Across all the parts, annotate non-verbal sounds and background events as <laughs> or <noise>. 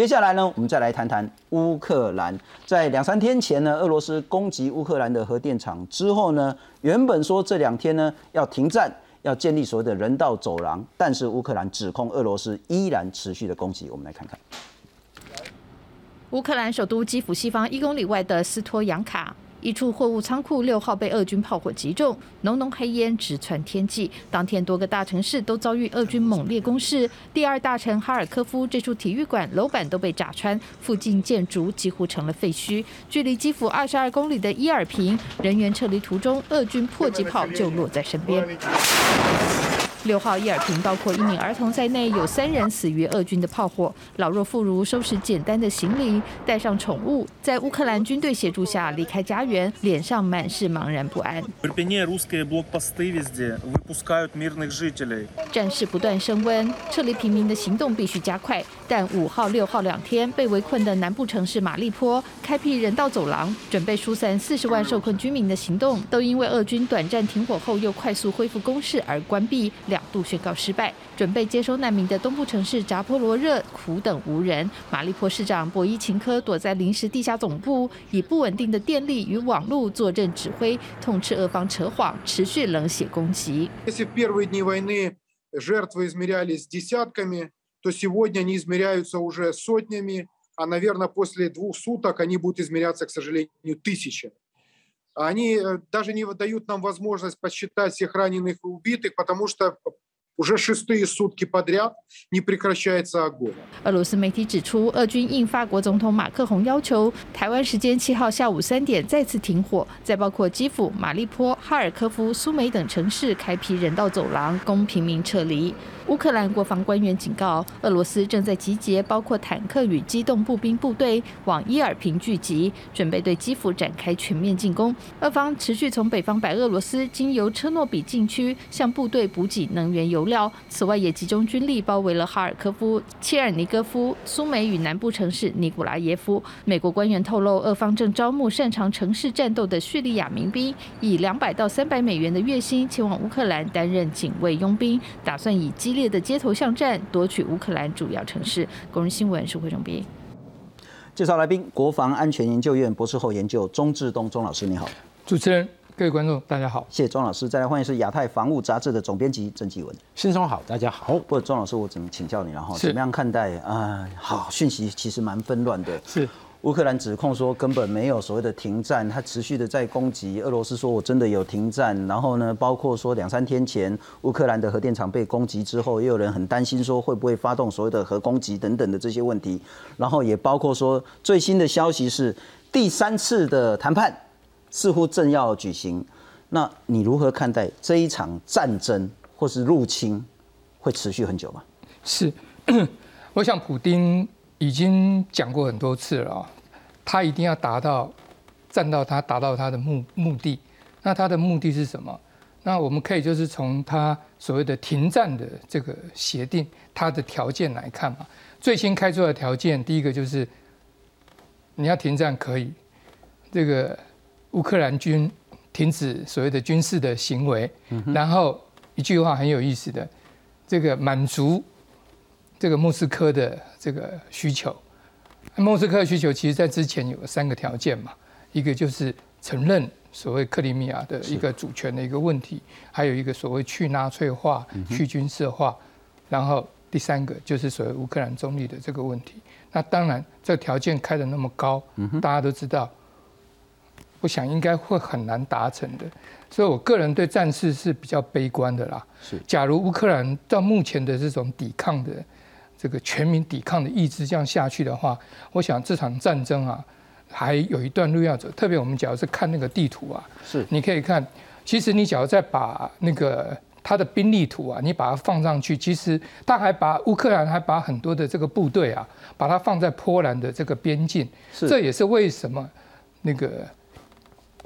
接下来呢，我们再来谈谈乌克兰。在两三天前呢，俄罗斯攻击乌克兰的核电厂之后呢，原本说这两天呢要停战，要建立所谓的人道走廊，但是乌克兰指控俄罗斯依然持续的攻击。我们来看看。乌克兰首都基辅西方一公里外的斯托扬卡。一处货物仓库六号被俄军炮火击中，浓浓黑烟直窜天际。当天多个大城市都遭遇俄军猛烈攻势，第二大城哈尔科夫这处体育馆楼板都被炸穿，附近建筑几乎成了废墟。距离基辅二十二公里的伊尔平，人员撤离途中，俄军迫击炮就落在身边。六号伊尔平，包括一名儿童在内，有三人死于俄军的炮火。老弱妇孺收拾简单的行李，带上宠物，在乌克兰军队协助下离开家园，脸上满是茫然不安。战事不断升温，撤离平民的行动必须加快。但五号、六号两天被围困的南部城市马利坡，开辟人道走廊，准备疏散四十万受困居民的行动，都因为俄军短暂停火后又快速恢复攻势而关闭。两度宣告失败，准备接收难民的东部城市扎波罗热苦等无人。马利坡市长博伊琴科躲在临时地下总部，以不稳定的电力与网络坐镇指挥，痛斥俄方扯谎，持续冷血攻击。Если в первые дни войны жертвы измерялись десятками, то сегодня они измеряются уже сотнями, а, наверное, после двух суток они будут измеряться, к сожалению, тысячами. Они даже не дают нам возможность подсчитать всех раненых и убитых, потому что уже шестые сутки подряд не прекращается огонь. 俄罗斯媒体指出，俄军应法国总统马克宏要求，台湾时间七号下午三点再次停火，在包括基辅、马利坡、哈尔科夫、苏梅等城市开辟人道走廊，供平民撤离。 乌克兰国防官员警告，俄罗斯正在集结包括坦克与机动步兵部队往伊尔平聚集，准备对基辅展开全面进攻。俄方持续从北方白俄罗斯经由车诺比禁区向部队补给能源油料，此外也集中军力包围了哈尔科夫、切尔尼戈夫、苏梅与南部城市尼古拉耶夫。美国官员透露，俄方正招募擅长城市战斗的叙利亚民兵，以两百到三百美元的月薪前往乌克兰担任警卫佣兵，打算以激烈。的街头巷战夺取乌克兰主要城市。工人新闻是会中编。介绍来宾，国防安全研究院博士后研究钟志东钟老师，你好。主持人，各位观众，大家好。谢谢钟老师。再来欢迎是亚太防务杂志的总编辑郑继文。先生好，大家好。不过钟老师，我怎么请教你？然后怎么样看待啊？好，讯息其实蛮纷乱的。是。乌克兰指控说根本没有所谓的停战，他持续的在攻击。俄罗斯说我真的有停战。然后呢，包括说两三天前乌克兰的核电厂被攻击之后，也有人很担心说会不会发动所谓的核攻击等等的这些问题。然后也包括说最新的消息是第三次的谈判似乎正要举行。那你如何看待这一场战争或是入侵会持续很久吗？是，我想普丁。已经讲过很多次了，他一定要达到，站到他达到他的目目的。那他的目的是什么？那我们可以就是从他所谓的停战的这个协定，他的条件来看嘛。最新开出的条件，第一个就是你要停战可以，这个乌克兰军停止所谓的军事的行为，然后一句话很有意思的，这个满足。这个莫斯科的这个需求，莫斯科的需求其实在之前有三个条件嘛，一个就是承认所谓克里米亚的一个主权的一个问题，还有一个所谓去纳粹化、去军事化，然后第三个就是所谓乌克兰中立的这个问题。那当然，这条件开的那么高，大家都知道，我想应该会很难达成的。所以我个人对战事是比较悲观的啦。是，假如乌克兰到目前的这种抵抗的。这个全民抵抗的意志这样下去的话，我想这场战争啊，还有一段路要走。特别我们假如是看那个地图啊，是你可以看，其实你假如再把那个他的兵力图啊，你把它放上去，其实他还把乌克兰还把很多的这个部队啊，把它放在波兰的这个边境。是，这也是为什么那个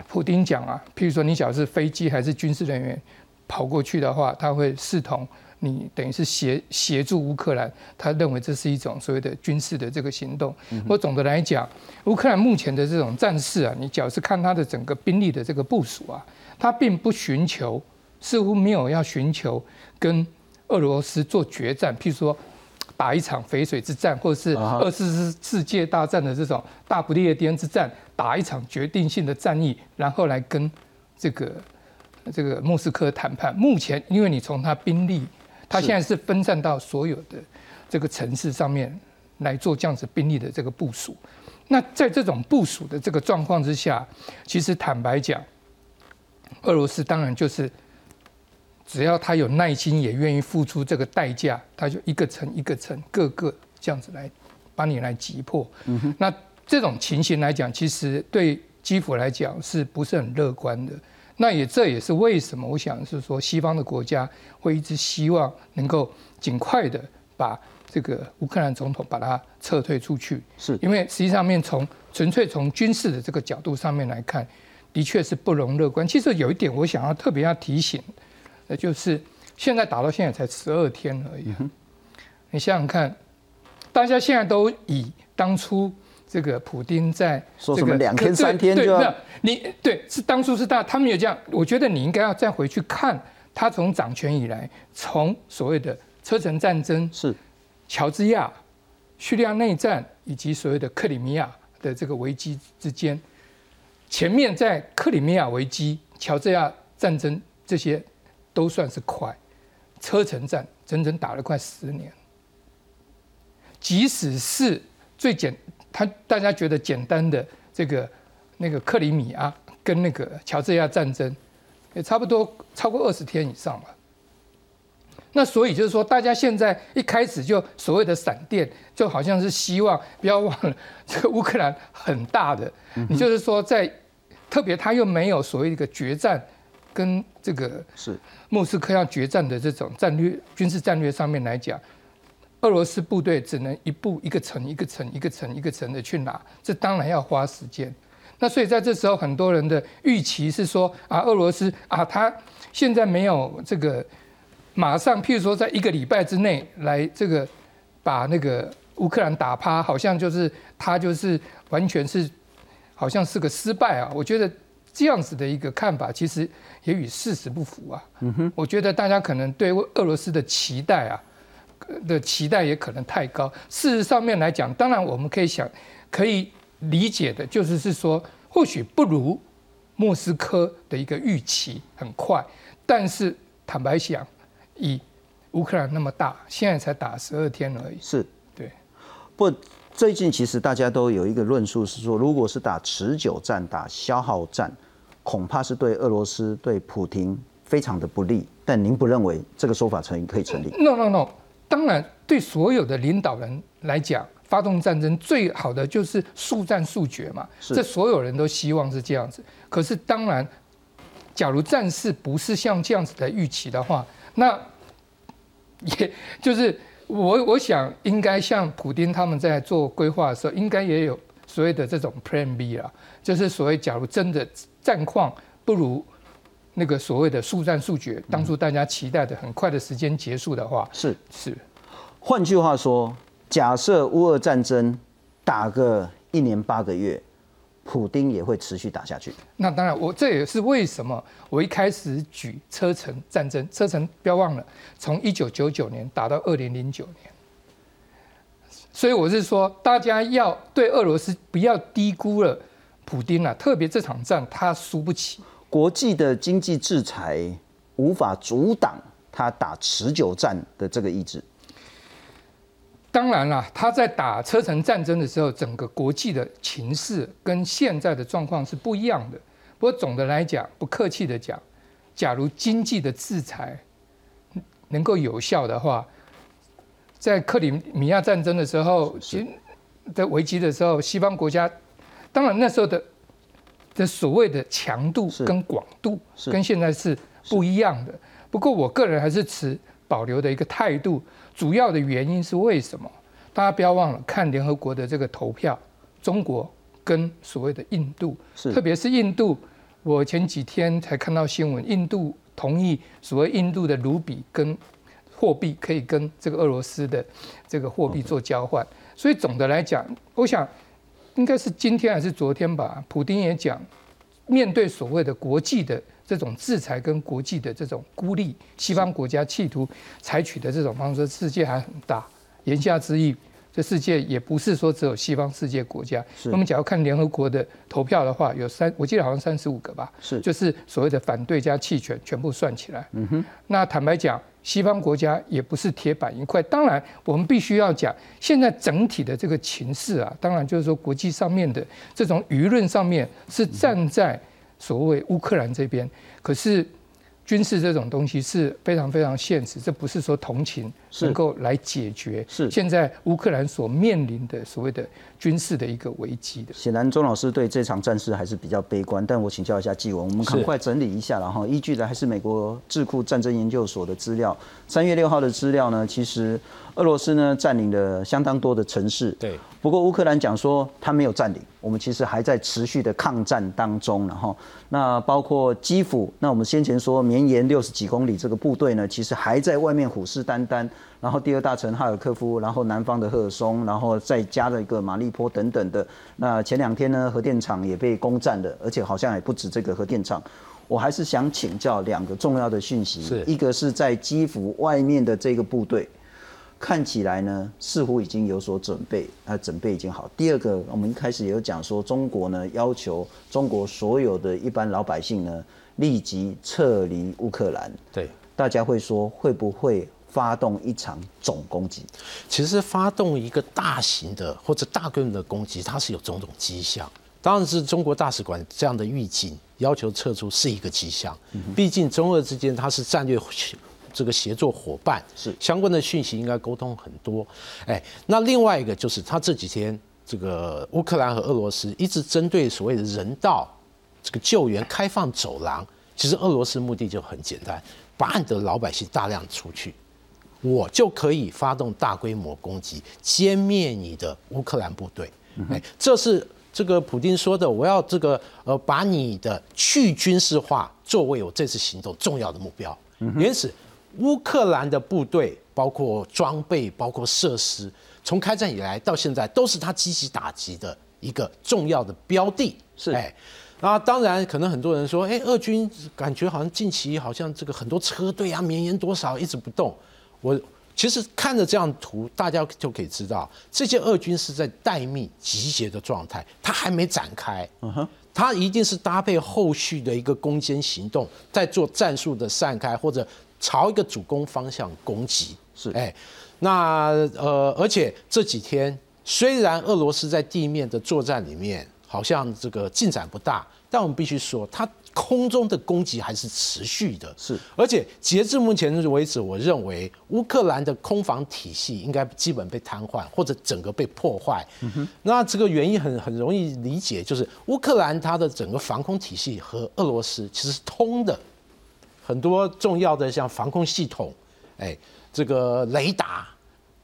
普丁讲啊，譬如说你假如是飞机还是军事人员跑过去的话，他会视同。你等于是协协助乌克兰，他认为这是一种所谓的军事的这个行动。我总的来讲，乌克兰目前的这种战事啊，你只要是看他的整个兵力的这个部署啊，他并不寻求，似乎没有要寻求跟俄罗斯做决战。譬如说，打一场淝水之战，或者是二次世界大战的这种大不列颠之战，打一场决定性的战役，然后来跟这个这个莫斯科谈判。目前，因为你从他兵力，他现在是分散到所有的这个城市上面来做这样子兵力的这个部署。那在这种部署的这个状况之下，其实坦白讲，俄罗斯当然就是。只要他有耐心，也愿意付出这个代价，他就一个城一个城，各个这样子来把你来击破。那这种情形来讲，其实对基辅来讲是不是很乐观的？那也这也是为什么我想是说，西方的国家会一直希望能够尽快的把这个乌克兰总统把他撤退出去，是因为实际上面从纯粹从军事的这个角度上面来看，的确是不容乐观。其实有一点我想要特别要提醒。那就是现在打到现在才十二天而已，你想想看，大家现在都以当初这个普丁在说什么两天三天就要你对是当初是大他们有这样，我觉得你应该要再回去看他从掌权以来，从所谓的车臣战争是乔治亚、叙利亚内战以及所谓的克里米亚的这个危机之间，前面在克里米亚危机、乔治亚战争这些。都算是快，车臣战整整打了快十年。即使是最简，他大家觉得简单的这个那个克里米亚跟那个乔治亚战争，也差不多超过二十天以上了。那所以就是说，大家现在一开始就所谓的闪电，就好像是希望不要忘了这个乌克兰很大的，你就是说在特别他又没有所谓一个决战。跟这个是莫斯科要决战的这种战略军事战略上面来讲，俄罗斯部队只能一步一个城一个城一个城一个城的去拿，这当然要花时间。那所以在这时候，很多人的预期是说啊，俄罗斯啊，他现在没有这个马上，譬如说在一个礼拜之内来这个把那个乌克兰打趴，好像就是他就是完全是好像是个失败啊。我觉得。这样子的一个看法，其实也与事实不符啊。嗯哼，我觉得大家可能对俄罗斯的期待啊，的期待也可能太高。事实上面来讲，当然我们可以想，可以理解的，就是是说，或许不如莫斯科的一个预期很快，但是坦白讲，以乌克兰那么大，现在才打十二天而已。是，对，不。最近其实大家都有一个论述是说，如果是打持久战、打消耗战，恐怕是对俄罗斯、对普京非常的不利。但您不认为这个说法成可以成立？No No No，当然对所有的领导人来讲，发动战争最好的就是速战速决嘛。这所有人都希望是这样子。可是当然，假如战事不是像这样子的预期的话，那也就是。我我想应该像普丁他们在做规划的时候，应该也有所谓的这种 Plan B 啦，就是所谓假如真的战况不如那个所谓的速战速决，当初大家期待的很快的时间结束的话，是是。换句话说，假设乌俄战争打个一年八个月。普丁也会持续打下去。那当然，我这也是为什么我一开始举车臣战争。车臣不要忘了，从一九九九年打到二零零九年。所以我是说，大家要对俄罗斯不要低估了普丁啊，特别这场战他输不起。国际的经济制裁无法阻挡他打持久战的这个意志。当然了，他在打车臣战争的时候，整个国际的情势跟现在的状况是不一样的。不过总的来讲，不客气的讲，假如经济的制裁能够有效的话，在克里米亚战争的时候，在危机的时候，西方国家当然那时候的的所谓的强度跟广度跟现在是不一样的。不过我个人还是持保留的一个态度。主要的原因是为什么？大家不要忘了看联合国的这个投票，中国跟所谓的印度，特别是印度，我前几天才看到新闻，印度同意所谓印度的卢比跟货币可以跟这个俄罗斯的这个货币做交换。所以总的来讲，我想应该是今天还是昨天吧，普丁也讲，面对所谓的国际的。这种制裁跟国际的这种孤立，西方国家企图采取的这种方式，世界还很大，言下之意，这世界也不是说只有西方世界国家。那么假如看联合国的投票的话，有三，我记得好像三十五个吧，是，就是所谓的反对加弃权全部算起来。嗯哼，那坦白讲。西方国家也不是铁板一块，当然我们必须要讲，现在整体的这个情势啊，当然就是说国际上面的这种舆论上面是站在所谓乌克兰这边，可是。军事这种东西是非常非常现实，这不是说同情能够来解决。是现在乌克兰所面临的所谓的军事的一个危机的。显然，钟老师对这场战事还是比较悲观。但我请教一下纪文，我们赶快整理一下，然后依据的还是美国智库战争研究所的资料。三月六号的资料呢，其实俄罗斯呢占领了相当多的城市。对。不过乌克兰讲说他没有占领，我们其实还在持续的抗战当中。然后，那包括基辅，那我们先前说绵延六十几公里这个部队呢，其实还在外面虎视眈眈。然后第二大城哈尔科夫，然后南方的赫尔松，然后再加了一个马利坡等等的。那前两天呢，核电厂也被攻占了，而且好像也不止这个核电厂。我还是想请教两个重要的讯息，一个是在基辅外面的这个部队。看起来呢，似乎已经有所准备，啊，准备已经好。第二个，我们一开始也有讲说，中国呢要求中国所有的一般老百姓呢立即撤离乌克兰。对，大家会说会不会发动一场总攻击？其实发动一个大型的或者大规模的攻击，它是有种种迹象。当然是中国大使馆这样的预警，要求撤出是一个迹象。毕竟中俄之间它是战略。这个协作伙伴是相关的讯息应该沟通很多，哎，那另外一个就是他这几天这个乌克兰和俄罗斯一直针对所谓的人道这个救援开放走廊，其实俄罗斯目的就很简单，把你的老百姓大量出去，我就可以发动大规模攻击，歼灭你的乌克兰部队，哎，这是这个普京说的，我要这个呃把你的去军事化作为我这次行动重要的目标，因此。乌克兰的部队，包括装备、包括设施，从开战以来到现在，都是他积极打击的一个重要的标的。是，哎，那当然，可能很多人说，哎，俄军感觉好像近期好像这个很多车队啊，绵延多少一直不动。我其实看着这张图，大家就可以知道，这些俄军是在待命集结的状态，他还没展开。嗯哼，他一定是搭配后续的一个攻坚行动，在做战术的散开或者。朝一个主攻方向攻击是哎，那呃，而且这几天虽然俄罗斯在地面的作战里面好像这个进展不大，但我们必须说，它空中的攻击还是持续的。是，而且截至目前为止，我认为乌克兰的空防体系应该基本被瘫痪，或者整个被破坏。那这个原因很很容易理解，就是乌克兰它的整个防空体系和俄罗斯其实是通的。很多重要的像防空系统，哎，这个雷达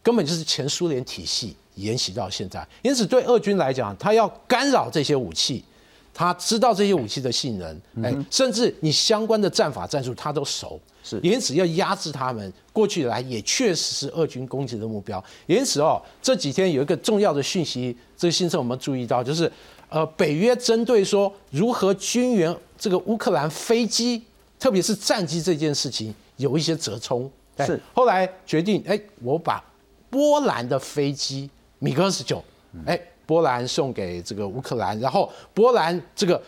根本就是前苏联体系沿袭到现在，因此对俄军来讲，他要干扰这些武器，他知道这些武器的性能，哎，甚至你相关的战法战术他都熟，是，因此要压制他们，过去以来也确实是俄军攻击的目标。因此哦，这几天有一个重要的讯息，这个新闻我们注意到，就是呃，北约针对说如何军援这个乌克兰飞机。特别是战机这件事情有一些折冲，是后来决定，哎，我把波兰的飞机米格二十九，哎，波兰送给这个乌克兰，然后波兰这个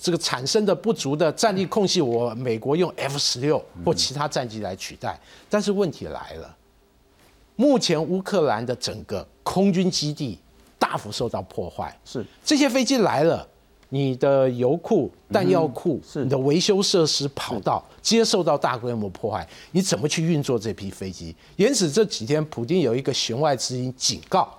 这个产生的不足的战力空隙，我美国用 F 十六或其他战机来取代。但是问题来了，目前乌克兰的整个空军基地大幅受到破坏，是这些飞机来了。你的油库、弹药库、你的维修设施、跑道接受到大规模破坏，你怎么去运作这批飞机？因此这几天，普京有一个弦外之音警告，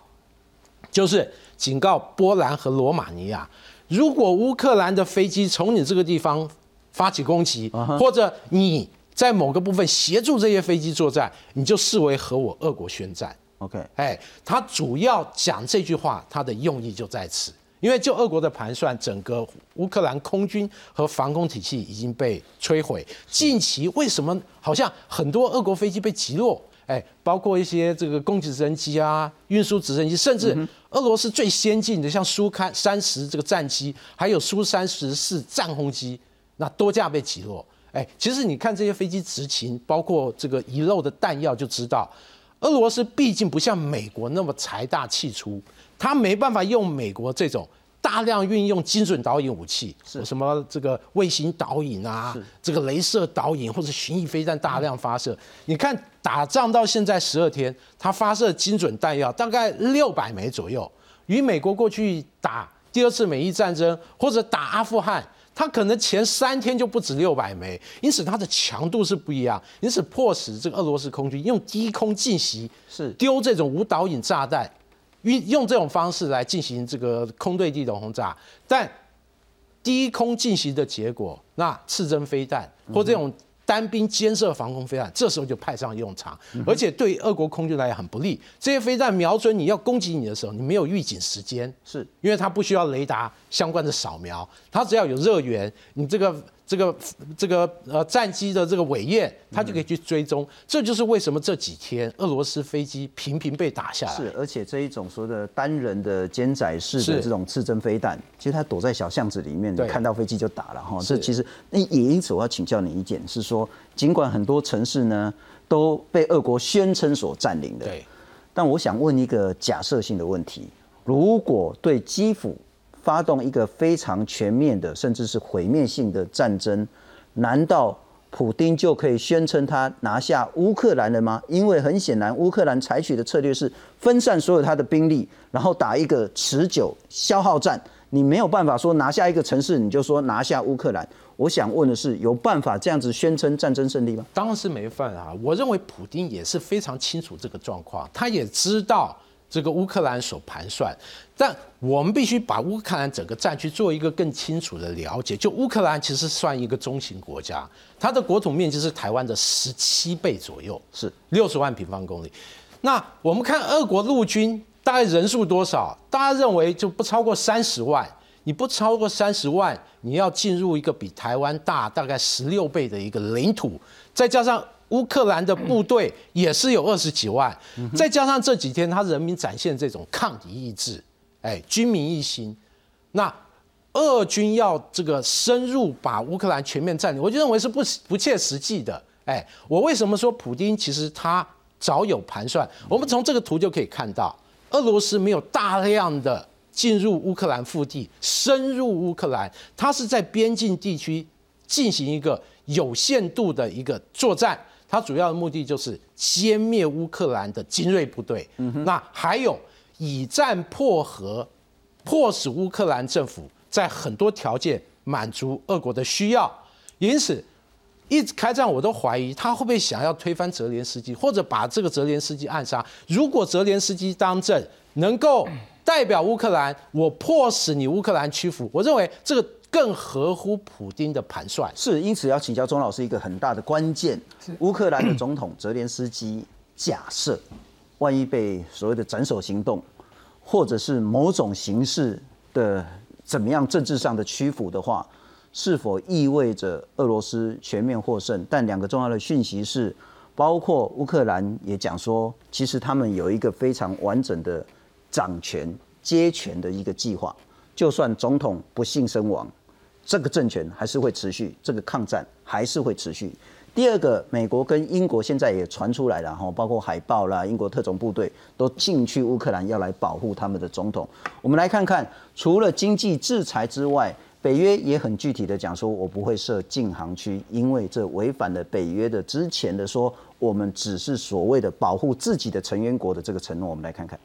就是警告波兰和罗马尼亚，如果乌克兰的飞机从你这个地方发起攻击，或者你在某个部分协助这些飞机作战，你就视为和我俄国宣战。OK，哎，他主要讲这句话，他的用意就在此。因为就俄国的盘算，整个乌克兰空军和防空体系已经被摧毁。近期为什么好像很多俄国飞机被击落？哎，包括一些这个攻击直升机啊、运输直升机，甚至俄罗斯最先进的像苏三三十这个战机，还有苏三十四战轰机，那多架被击落。哎，其实你看这些飞机执勤，包括这个遗漏的弹药，就知道俄罗斯毕竟不像美国那么财大气粗，他没办法用美国这种大量运用精准导引武器，是什么这个卫星导引啊，这个镭射导引或者巡弋飞弹大量发射。你看打仗到现在十二天，他发射精准弹药大概六百枚左右，与美国过去打第二次美伊战争或者打阿富汗。它可能前三天就不止六百枚，因此它的强度是不一样，因此迫使这个俄罗斯空军用低空进袭，是丢这种无导引炸弹，运用这种方式来进行这个空对地的轰炸。但低空进行的结果，那刺针飞弹或这种。单兵监射防空飞弹，这时候就派上用场，而且对俄国空军来讲很不利。这些飞弹瞄准你要攻击你的时候，你没有预警时间，是因为它不需要雷达相关的扫描，它只要有热源，你这个。这个这个呃战机的这个尾焰，它就可以去追踪。这就是为什么这几天俄罗斯飞机频频被打下来。是，而且这一种所谓的单人的肩载式的这种刺针飞弹，其实它躲在小巷子里面，看到飞机就打了哈。这其实那也因此我要请教你一点，是说尽管很多城市呢都被俄国宣称所占领的，对。但我想问一个假设性的问题：如果对基辅。发动一个非常全面的，甚至是毁灭性的战争，难道普丁就可以宣称他拿下乌克兰了吗？因为很显然，乌克兰采取的策略是分散所有他的兵力，然后打一个持久消耗战。你没有办法说拿下一个城市，你就说拿下乌克兰。我想问的是，有办法这样子宣称战争胜利吗？当然是没办法。我认为普丁也是非常清楚这个状况，他也知道。这个乌克兰所盘算，但我们必须把乌克兰整个战区做一个更清楚的了解。就乌克兰其实算一个中型国家，它的国土面积是台湾的十七倍左右，是六十万平方公里。那我们看俄国陆军大概人数多少？大家认为就不超过三十万。你不超过三十万，你要进入一个比台湾大大概十六倍的一个领土，再加上。乌克兰的部队也是有二十几万，再加上这几天他人民展现这种抗敌意志，哎，军民一心。那俄军要这个深入把乌克兰全面占领，我就认为是不不切实际的。哎，我为什么说普京其实他早有盘算？我们从这个图就可以看到，俄罗斯没有大量的进入乌克兰腹地，深入乌克兰，他是在边境地区进行一个有限度的一个作战。它主要的目的就是歼灭乌克兰的精锐部队，那还有以战破和，迫使乌克兰政府在很多条件满足俄国的需要。因此，一直开战，我都怀疑他会不会想要推翻泽连斯基，或者把这个泽连斯基暗杀。如果泽连斯基当政，能够代表乌克兰，我迫使你乌克兰屈服，我认为这个。更合乎普京的盘算。是，因此要请教钟老师一个很大的关键：乌克兰的总统泽连斯基，假设万一被所谓的斩首行动，或者是某种形式的怎么样政治上的屈服的话，是否意味着俄罗斯全面获胜？但两个重要的讯息是，包括乌克兰也讲说，其实他们有一个非常完整的掌权接权的一个计划，就算总统不幸身亡。这个政权还是会持续，这个抗战还是会持续。第二个，美国跟英国现在也传出来了哈，包括海豹啦，英国特种部队都进去乌克兰，要来保护他们的总统。我们来看看，除了经济制裁之外，北约也很具体的讲说，我不会设禁航区，因为这违反了北约的之前的说，我们只是所谓的保护自己的成员国的这个承诺。我们来看看。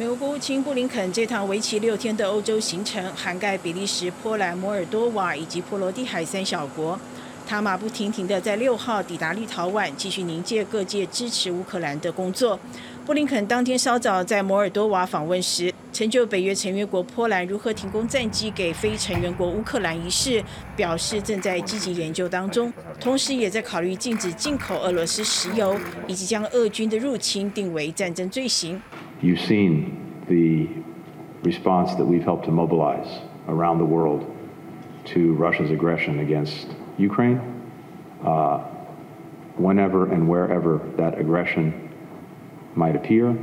美国国务卿布林肯这趟为期六天的欧洲行程，涵盖比利时、波兰、摩尔多瓦以及波罗的海三小国。他马不停蹄地在六号抵达立陶宛，继续凝结各界支持乌克兰的工作。布林肯当天稍早在摩尔多瓦访问时，成就北约成员国波兰如何提供战机给非成员国乌克兰一事，表示正在积极研究当中，同时也在考虑禁止进口俄罗斯石油，以及将俄军的入侵定为战争罪行。You've seen the response that we've helped to mobilize around the world to Russia's aggression against Ukraine. Uh, whenever and wherever that aggression might appear,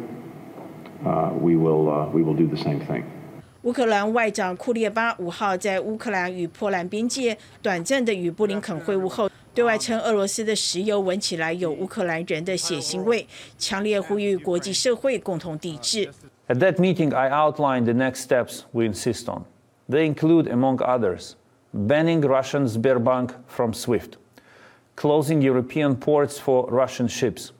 uh, we will uh, we will do the same thing. 乌克兰外长库列巴五号在乌克兰与波兰边界短暂的与布林肯会晤后。 对外称俄罗斯的石油闻起来有乌克兰人的血腥味，强烈呼吁国际社会共同抵制。At that meeting, I outlined the next steps we insist on. They include, among others, banning Russian Sberbank from SWIFT, closing European ports for Russian ships,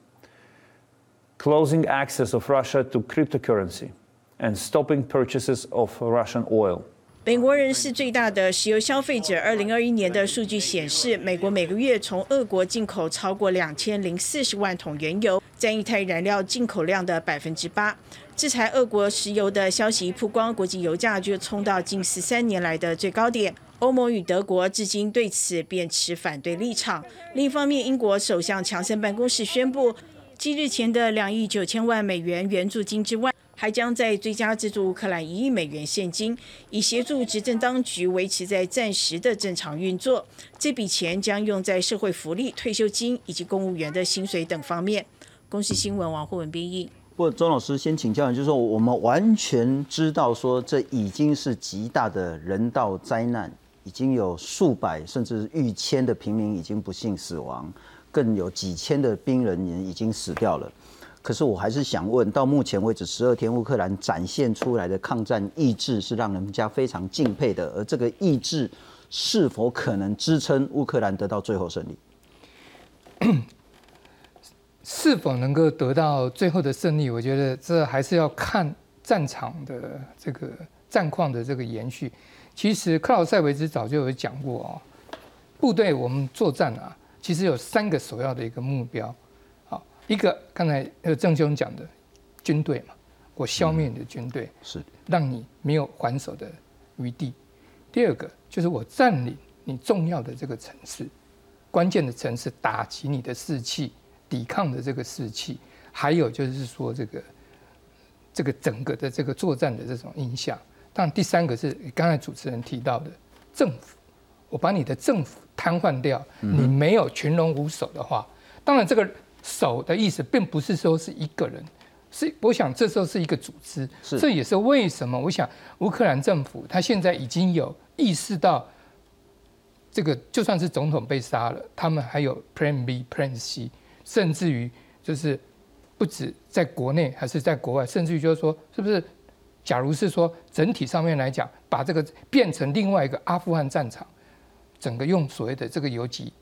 closing access of Russia to cryptocurrency, and stopping purchases of Russian oil. 美国人是最大的石油消费者。二零二一年的数据显示，美国每个月从俄国进口超过两千零四十万桶原油，占一台燃料进口量的百分之八。制裁俄国石油的消息一曝光，国际油价就冲到近十三年来的最高点。欧盟与德国至今对此便持反对立场。另一方面，英国首相强森办公室宣布，继日前的两亿九千万美元援助金之外，还将在追加资助乌克兰一亿美元现金，以协助执政当局维持在暂时的正常运作。这笔钱将用在社会福利、退休金以及公务员的薪水等方面。公司新闻王慧文编译。不过，周老师先请教，就是说我们完全知道说这已经是极大的人道灾难，已经有数百甚至逾千的平民已经不幸死亡，更有几千的兵人员已经死掉了。可是我还是想问，到目前为止十二天，乌克兰展现出来的抗战意志是让人家非常敬佩的。而这个意志是否可能支撑乌克兰得到最后胜利？<coughs> 是否能够得到最后的胜利？我觉得这还是要看战场的这个战况的这个延续。其实克劳塞维兹早就有讲过哦，部队我们作战啊，其实有三个首要的一个目标。一个刚才呃郑兄讲的军队嘛，我消灭你的军队，是让你没有还手的余地。第二个就是我占领你重要的这个城市，关键的城市，打击你的士气，抵抗的这个士气。还有就是说这个这个整个的这个作战的这种影响。当然第三个是刚才主持人提到的政府，我把你的政府瘫痪掉，你没有群龙无首的话，当然这个。守的意思并不是说是一个人，是我想这时候是一个组织，这也是为什么我想乌克兰政府他现在已经有意识到，这个就算是总统被杀了，他们还有 Plan B、Plan C，甚至于就是不止在国内还是在国外，甚至于就是说，是不是？假如是说整体上面来讲，把这个变成另外一个阿富汗战场，整个用所谓的这个游击，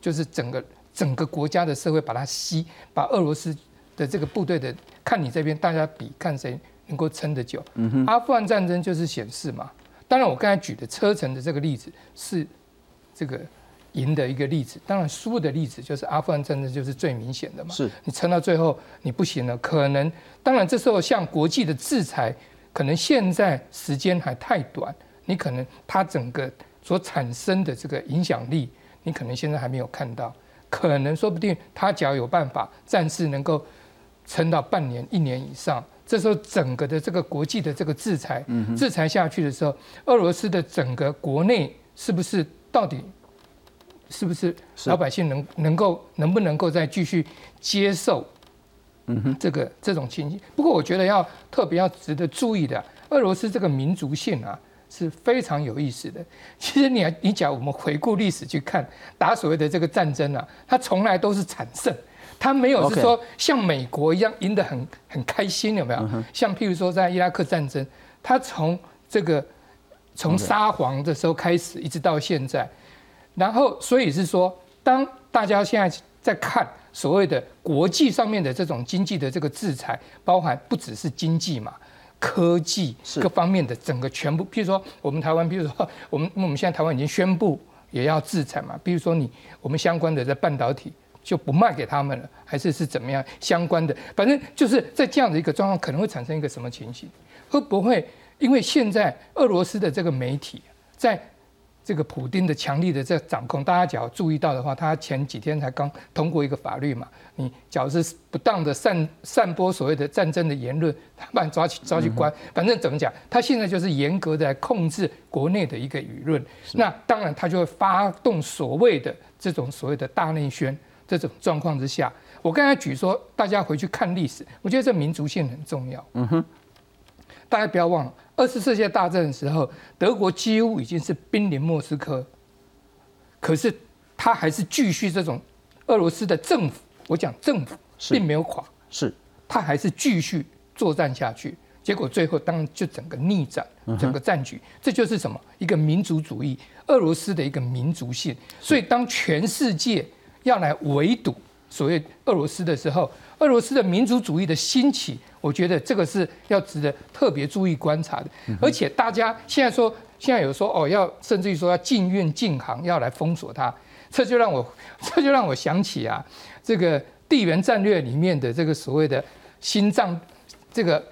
就是整个。整个国家的社会把它吸，把俄罗斯的这个部队的看你这边，大家比看谁能够撑得久。阿富汗战争就是显示嘛。当然，我刚才举的车臣的这个例子是这个赢的一个例子。当然，输的例子就是阿富汗战争就是最明显的嘛。是你撑到最后你不行了，可能当然这时候像国际的制裁，可能现在时间还太短，你可能它整个所产生的这个影响力，你可能现在还没有看到。可能说不定他只要有办法暂时能够撑到半年、一年以上，这时候整个的这个国际的这个制裁，制裁下去的时候，俄罗斯的整个国内是不是到底是不是老百姓能能够能不能够再继续接受，嗯哼，这个这种情形？不过我觉得要特别要值得注意的，俄罗斯这个民族性啊。是非常有意思的。<laughs> 其实你你讲，我们回顾历史去看，打所谓的这个战争啊，它从来都是惨胜，它没有是说像美国一样赢得很很开心，有没有？像譬如说在伊拉克战争，它从这个从沙皇的时候开始，一直到现在，然后所以是说，当大家现在在看所谓的国际上面的这种经济的这个制裁，包含不只是经济嘛。科技各方面的整个全部，譬如说我们台湾，譬如说 <laughs> 我们我们现在台湾已经宣布也要制裁嘛，比如说你我们相关的在半导体就不卖给他们了，还是是怎么样相关的，反正就是在这样的一个状况，可能会产生一个什么情形？会不会因为现在俄罗斯的这个媒体在？这个普丁的强力的在掌控，大家只要注意到的话，他前几天才刚通过一个法律嘛，你只要是不当的散散播所谓的战争的言论，他把你抓去抓去关，反正怎么讲，他现在就是严格的控制国内的一个舆论，那当然他就会发动所谓的这种所谓的大内宣这种状况之下，我刚才举说，大家回去看历史，我觉得这民族性很重要。嗯哼。大家不要忘了，二次世界大战的时候，德国几乎已经是濒临莫斯科，可是他。还是继续这种俄罗斯的政府，我讲政府并没有垮，是，他还是继续作战下去。结果最后当然就整个逆转，整个战局，这就是什么？一个民族主义，俄罗斯的一个民族性。所以当全世界要来围堵所谓俄罗斯的时候，俄罗斯的民族主义的兴起，我觉得这个是要值得特别注意观察的。而且大家现在说，现在有说哦，要甚至于说要禁运禁航，要来封锁它，这就让我 <laughs> 这就让我想起啊，这个地缘战略里面的这个所谓的心脏这个。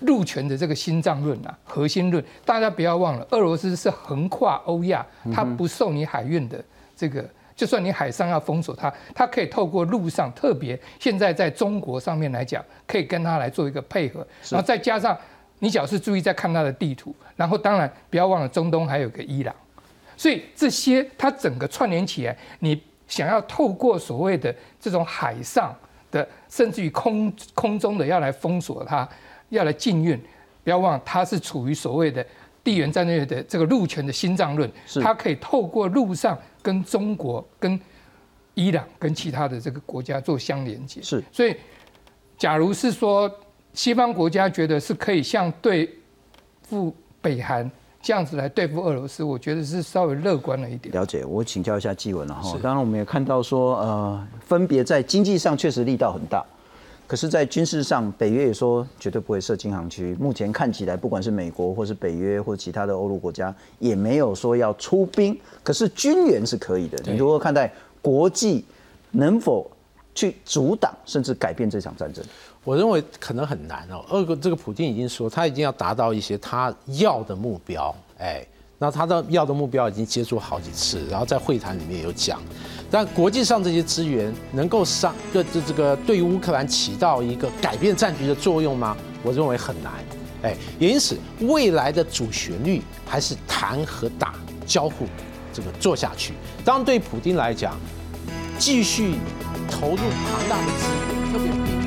陆权的这个心脏论啊，核心论，大家不要忘了，俄罗斯是横跨欧亚，它不受你海运的这个，就算你海上要封锁它，它可以透过陆上，特别现在在中国上面来讲，可以跟它来做一个配合，然后再加上你只要是。注意在看它的地图，然后当然不要忘了中东还有个伊朗，所以这些它整个串联起来，你想要透过所谓的这种海上的，甚至于空空中的要来封锁它。要来禁运，不要忘，它是处于所谓的地缘战略的这个陆权的心脏论，它可以透过陆上跟中国、跟伊朗、跟其他的这个国家做相连接。是，所以，假如是说西方国家觉得是可以像对付北韩这样子来对付俄罗斯，我觉得是稍微乐观了一点。了解，我请教一下纪文了哈。当然，我们也看到说，呃，分别在经济上确实力道很大。可是，在军事上，北约也说绝对不会设禁航区。目前看起来，不管是美国，或是北约，或其他的欧陆国家，也没有说要出兵。可是军援是可以的。你如何看待国际能否去阻挡，甚至改变这场战争？我认为可能很难哦。二个，这个普京已经说，他已经要达到一些他要的目标。哎。那他的要的目标已经接触好几次，然后在会谈里面有讲，但国际上这些资源能够上这这这个对于乌克兰起到一个改变战局的作用吗？我认为很难。哎，也因此未来的主旋律还是谈和打交互这个做下去。当然，对普京来讲，继续投入庞大的资源，特别。